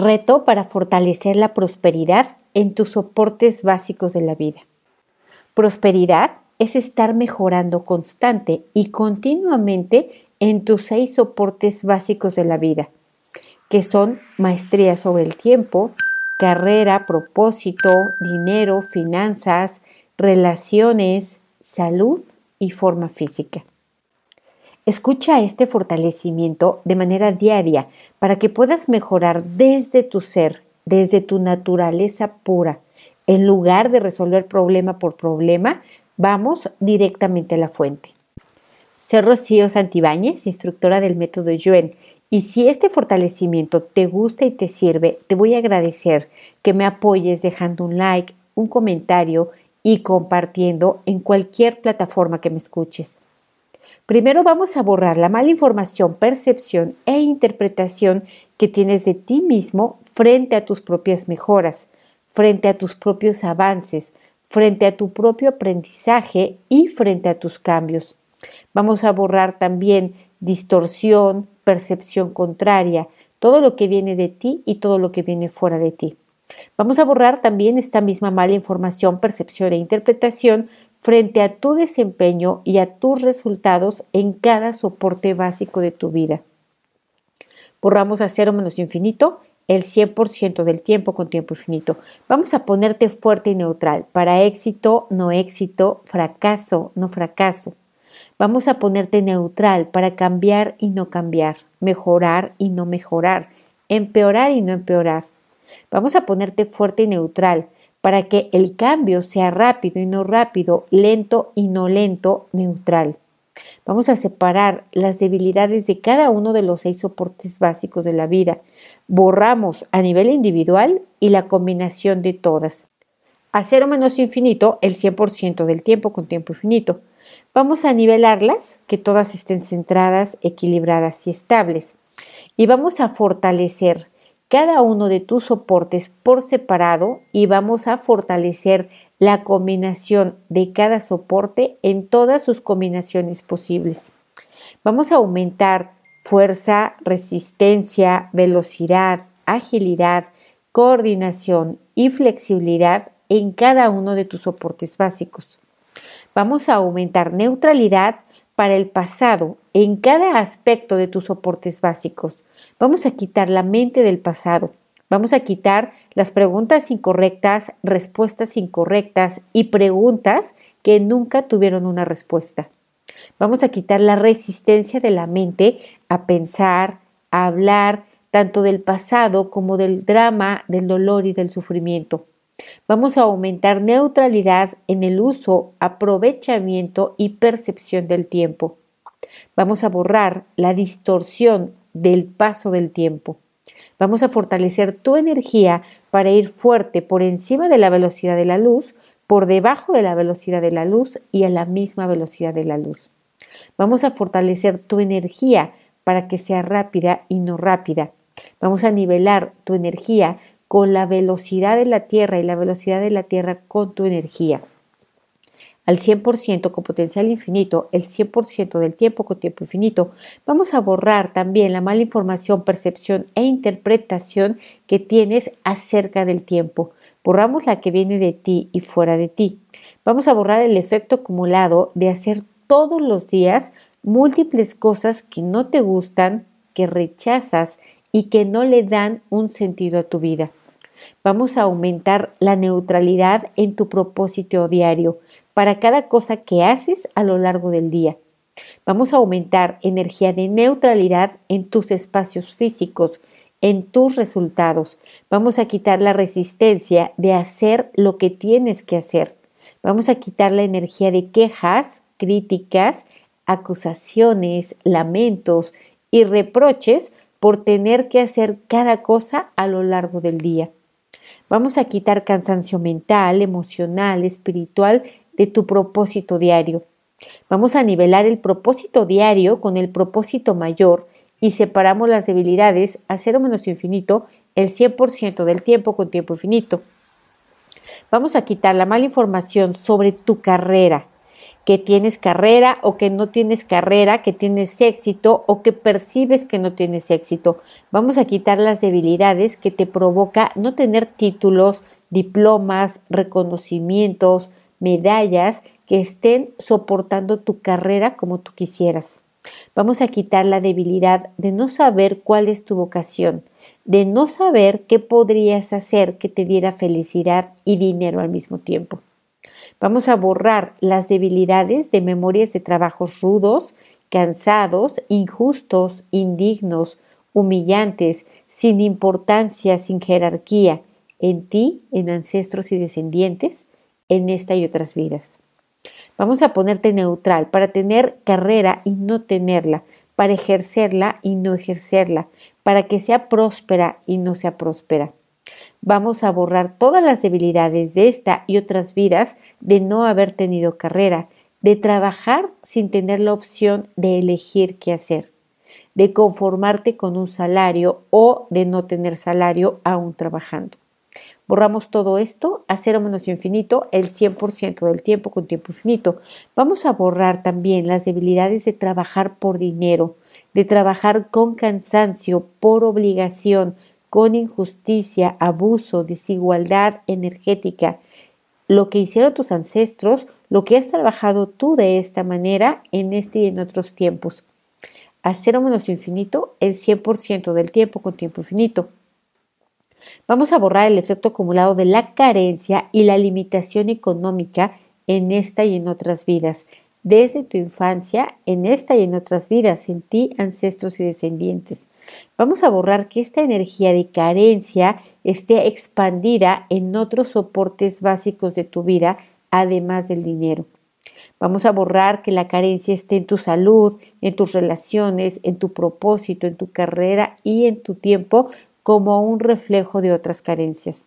Reto para fortalecer la prosperidad en tus soportes básicos de la vida. Prosperidad es estar mejorando constante y continuamente en tus seis soportes básicos de la vida, que son maestría sobre el tiempo, carrera, propósito, dinero, finanzas, relaciones, salud y forma física. Escucha este fortalecimiento de manera diaria para que puedas mejorar desde tu ser, desde tu naturaleza pura. En lugar de resolver problema por problema, vamos directamente a la fuente. Soy Rocío Santibáñez, instructora del método Yuen, y si este fortalecimiento te gusta y te sirve, te voy a agradecer que me apoyes dejando un like, un comentario y compartiendo en cualquier plataforma que me escuches. Primero vamos a borrar la mala información, percepción e interpretación que tienes de ti mismo frente a tus propias mejoras, frente a tus propios avances, frente a tu propio aprendizaje y frente a tus cambios. Vamos a borrar también distorsión, percepción contraria, todo lo que viene de ti y todo lo que viene fuera de ti. Vamos a borrar también esta misma mala información, percepción e interpretación frente a tu desempeño y a tus resultados en cada soporte básico de tu vida. Borramos a cero menos infinito el 100% del tiempo con tiempo infinito. Vamos a ponerte fuerte y neutral para éxito, no éxito, fracaso, no fracaso. Vamos a ponerte neutral para cambiar y no cambiar, mejorar y no mejorar, empeorar y no empeorar. Vamos a ponerte fuerte y neutral para que el cambio sea rápido y no rápido, lento y no lento, neutral. Vamos a separar las debilidades de cada uno de los seis soportes básicos de la vida. Borramos a nivel individual y la combinación de todas. A cero menos infinito, el 100% del tiempo con tiempo infinito. Vamos a nivelarlas, que todas estén centradas, equilibradas y estables. Y vamos a fortalecer cada uno de tus soportes por separado y vamos a fortalecer la combinación de cada soporte en todas sus combinaciones posibles. Vamos a aumentar fuerza, resistencia, velocidad, agilidad, coordinación y flexibilidad en cada uno de tus soportes básicos. Vamos a aumentar neutralidad para el pasado en cada aspecto de tus soportes básicos. Vamos a quitar la mente del pasado. Vamos a quitar las preguntas incorrectas, respuestas incorrectas y preguntas que nunca tuvieron una respuesta. Vamos a quitar la resistencia de la mente a pensar, a hablar, tanto del pasado como del drama, del dolor y del sufrimiento. Vamos a aumentar neutralidad en el uso, aprovechamiento y percepción del tiempo. Vamos a borrar la distorsión del paso del tiempo. Vamos a fortalecer tu energía para ir fuerte por encima de la velocidad de la luz, por debajo de la velocidad de la luz y a la misma velocidad de la luz. Vamos a fortalecer tu energía para que sea rápida y no rápida. Vamos a nivelar tu energía con la velocidad de la Tierra y la velocidad de la Tierra con tu energía al 100% con potencial infinito, el 100% del tiempo con tiempo infinito, vamos a borrar también la mala información, percepción e interpretación que tienes acerca del tiempo. Borramos la que viene de ti y fuera de ti. Vamos a borrar el efecto acumulado de hacer todos los días múltiples cosas que no te gustan, que rechazas y que no le dan un sentido a tu vida. Vamos a aumentar la neutralidad en tu propósito diario para cada cosa que haces a lo largo del día. Vamos a aumentar energía de neutralidad en tus espacios físicos, en tus resultados. Vamos a quitar la resistencia de hacer lo que tienes que hacer. Vamos a quitar la energía de quejas, críticas, acusaciones, lamentos y reproches por tener que hacer cada cosa a lo largo del día. Vamos a quitar cansancio mental, emocional, espiritual de tu propósito diario. Vamos a nivelar el propósito diario con el propósito mayor y separamos las debilidades a cero menos infinito el 100% del tiempo con tiempo infinito. Vamos a quitar la mala información sobre tu carrera, que tienes carrera o que no tienes carrera, que tienes éxito o que percibes que no tienes éxito. Vamos a quitar las debilidades que te provoca no tener títulos, diplomas, reconocimientos, medallas que estén soportando tu carrera como tú quisieras. Vamos a quitar la debilidad de no saber cuál es tu vocación, de no saber qué podrías hacer que te diera felicidad y dinero al mismo tiempo. Vamos a borrar las debilidades de memorias de trabajos rudos, cansados, injustos, indignos, humillantes, sin importancia, sin jerarquía, en ti, en ancestros y descendientes, en esta y otras vidas. Vamos a ponerte neutral para tener carrera y no tenerla, para ejercerla y no ejercerla, para que sea próspera y no sea próspera. Vamos a borrar todas las debilidades de esta y otras vidas de no haber tenido carrera, de trabajar sin tener la opción de elegir qué hacer, de conformarte con un salario o de no tener salario aún trabajando. Borramos todo esto a cero menos infinito el 100% del tiempo con tiempo infinito. Vamos a borrar también las debilidades de trabajar por dinero, de trabajar con cansancio, por obligación, con injusticia, abuso, desigualdad energética. Lo que hicieron tus ancestros, lo que has trabajado tú de esta manera en este y en otros tiempos. A cero menos infinito el 100% del tiempo con tiempo infinito. Vamos a borrar el efecto acumulado de la carencia y la limitación económica en esta y en otras vidas, desde tu infancia, en esta y en otras vidas, en ti, ancestros y descendientes. Vamos a borrar que esta energía de carencia esté expandida en otros soportes básicos de tu vida, además del dinero. Vamos a borrar que la carencia esté en tu salud, en tus relaciones, en tu propósito, en tu carrera y en tu tiempo como un reflejo de otras carencias.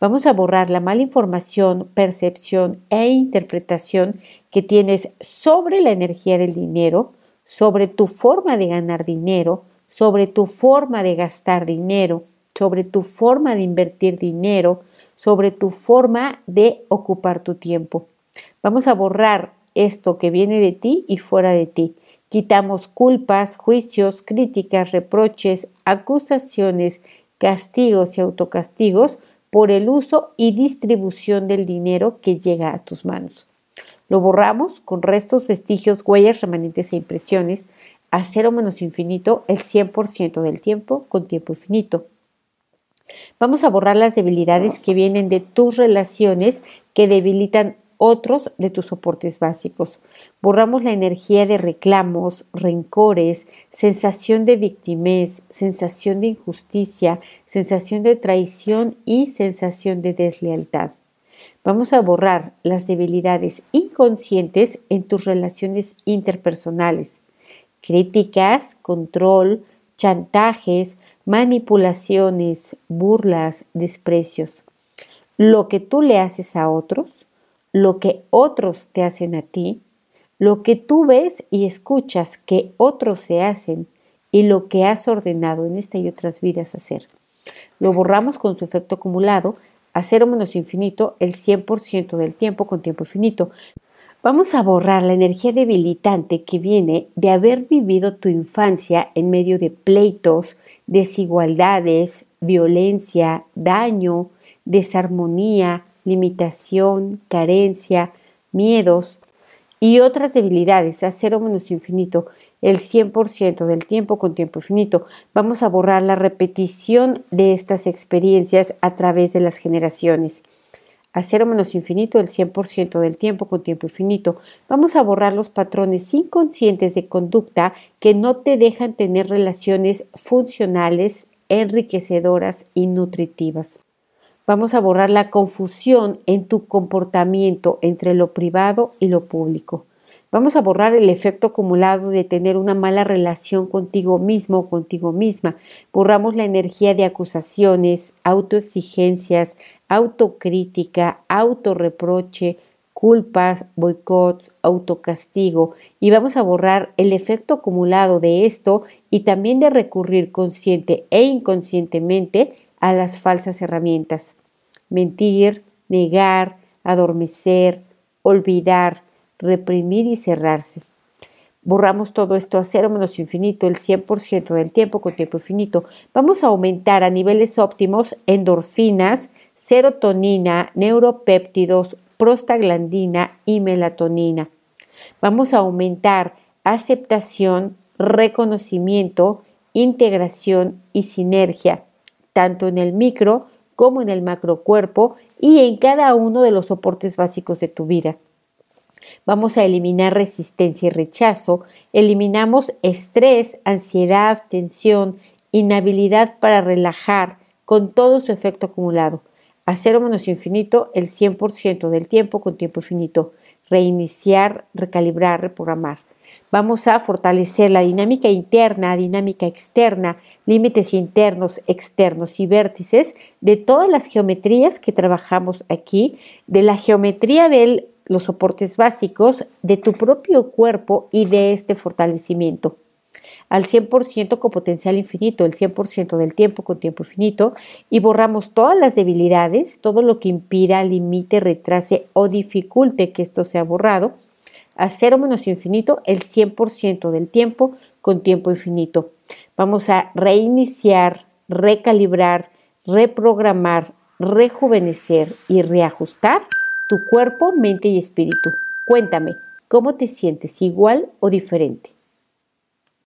Vamos a borrar la mala información, percepción e interpretación que tienes sobre la energía del dinero, sobre tu forma de ganar dinero, sobre tu forma de gastar dinero, sobre tu forma de invertir dinero, sobre tu forma de ocupar tu tiempo. Vamos a borrar esto que viene de ti y fuera de ti. Quitamos culpas, juicios, críticas, reproches, acusaciones, castigos y autocastigos por el uso y distribución del dinero que llega a tus manos. Lo borramos con restos, vestigios, huellas, remanentes e impresiones a cero menos infinito el 100% del tiempo con tiempo infinito. Vamos a borrar las debilidades que vienen de tus relaciones que debilitan otros de tus soportes básicos. Borramos la energía de reclamos, rencores, sensación de victimez, sensación de injusticia, sensación de traición y sensación de deslealtad. Vamos a borrar las debilidades inconscientes en tus relaciones interpersonales, críticas, control, chantajes, manipulaciones, burlas, desprecios. Lo que tú le haces a otros, lo que otros te hacen a ti, lo que tú ves y escuchas que otros se hacen y lo que has ordenado en esta y otras vidas hacer. Lo borramos con su efecto acumulado a cero menos infinito el 100% del tiempo con tiempo infinito. Vamos a borrar la energía debilitante que viene de haber vivido tu infancia en medio de pleitos, desigualdades, violencia, daño, desarmonía, limitación, carencia, miedos y otras debilidades a cero menos infinito el 100% del tiempo con tiempo infinito. Vamos a borrar la repetición de estas experiencias a través de las generaciones. A cero menos infinito el 100% del tiempo con tiempo infinito. Vamos a borrar los patrones inconscientes de conducta que no te dejan tener relaciones funcionales, enriquecedoras y nutritivas. Vamos a borrar la confusión en tu comportamiento entre lo privado y lo público. Vamos a borrar el efecto acumulado de tener una mala relación contigo mismo o contigo misma. Borramos la energía de acusaciones, autoexigencias, autocrítica, autorreproche, culpas, boicots, autocastigo y vamos a borrar el efecto acumulado de esto y también de recurrir consciente e inconscientemente a las falsas herramientas. Mentir, negar, adormecer, olvidar, reprimir y cerrarse. Borramos todo esto a cero menos infinito el 100% del tiempo con tiempo infinito. Vamos a aumentar a niveles óptimos endorfinas, serotonina, neuropéptidos, prostaglandina y melatonina. Vamos a aumentar aceptación, reconocimiento, integración y sinergia, tanto en el micro como en el macrocuerpo y en cada uno de los soportes básicos de tu vida. Vamos a eliminar resistencia y rechazo, eliminamos estrés, ansiedad, tensión, inhabilidad para relajar con todo su efecto acumulado. A cero menos infinito el 100% del tiempo con tiempo infinito. Reiniciar, recalibrar, reprogramar. Vamos a fortalecer la dinámica interna, dinámica externa, límites internos, externos y vértices de todas las geometrías que trabajamos aquí, de la geometría de los soportes básicos, de tu propio cuerpo y de este fortalecimiento. Al 100% con potencial infinito, el 100% del tiempo con tiempo infinito, y borramos todas las debilidades, todo lo que impida, limite, retrase o dificulte que esto sea borrado, a cero menos infinito el 100% del tiempo con tiempo infinito. Vamos a reiniciar, recalibrar, reprogramar, rejuvenecer y reajustar tu cuerpo, mente y espíritu. Cuéntame, ¿cómo te sientes? ¿Igual o diferente?